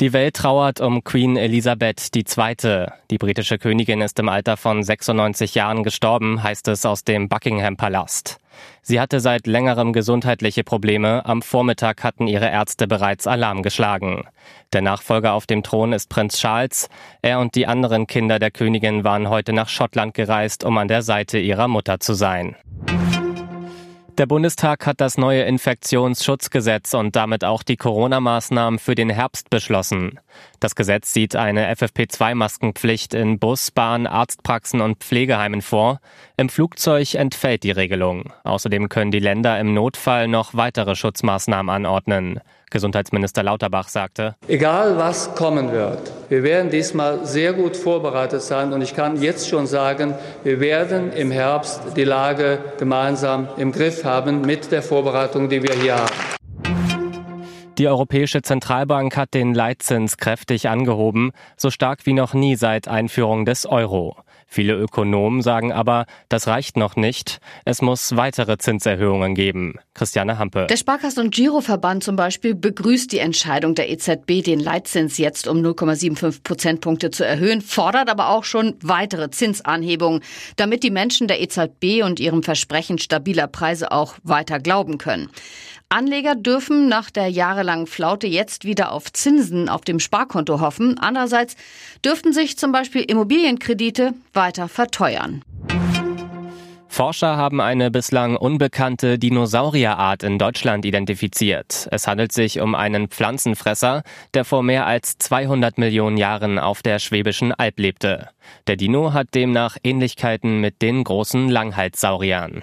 Die Welt trauert um Queen Elisabeth II. Die britische Königin ist im Alter von 96 Jahren gestorben, heißt es aus dem Buckingham Palast. Sie hatte seit längerem gesundheitliche Probleme. Am Vormittag hatten ihre Ärzte bereits Alarm geschlagen. Der Nachfolger auf dem Thron ist Prinz Charles. Er und die anderen Kinder der Königin waren heute nach Schottland gereist, um an der Seite ihrer Mutter zu sein. Der Bundestag hat das neue Infektionsschutzgesetz und damit auch die Corona-Maßnahmen für den Herbst beschlossen. Das Gesetz sieht eine FFP2-Maskenpflicht in Bus, Bahn, Arztpraxen und Pflegeheimen vor. Im Flugzeug entfällt die Regelung. Außerdem können die Länder im Notfall noch weitere Schutzmaßnahmen anordnen. Gesundheitsminister Lauterbach sagte, Egal was kommen wird, wir werden diesmal sehr gut vorbereitet sein und ich kann jetzt schon sagen, wir werden im Herbst die Lage gemeinsam im Griff haben mit der Vorbereitung, die wir hier haben. Die Europäische Zentralbank hat den Leitzins kräftig angehoben, so stark wie noch nie seit Einführung des Euro. Viele Ökonomen sagen aber, das reicht noch nicht. Es muss weitere Zinserhöhungen geben. Christiane Hampe. Der Sparkassen- und Giroverband zum Beispiel begrüßt die Entscheidung der EZB, den Leitzins jetzt um 0,75 Prozentpunkte zu erhöhen, fordert aber auch schon weitere Zinsanhebungen, damit die Menschen der EZB und ihrem Versprechen stabiler Preise auch weiter glauben können. Anleger dürfen nach der jahrelangen Flaute jetzt wieder auf Zinsen auf dem Sparkonto hoffen. Andererseits dürften sich zum Beispiel Immobilienkredite weiter verteuern. Forscher haben eine bislang unbekannte Dinosaurierart in Deutschland identifiziert. Es handelt sich um einen Pflanzenfresser, der vor mehr als 200 Millionen Jahren auf der Schwäbischen Alb lebte. Der Dino hat demnach Ähnlichkeiten mit den großen Langhalssauriern.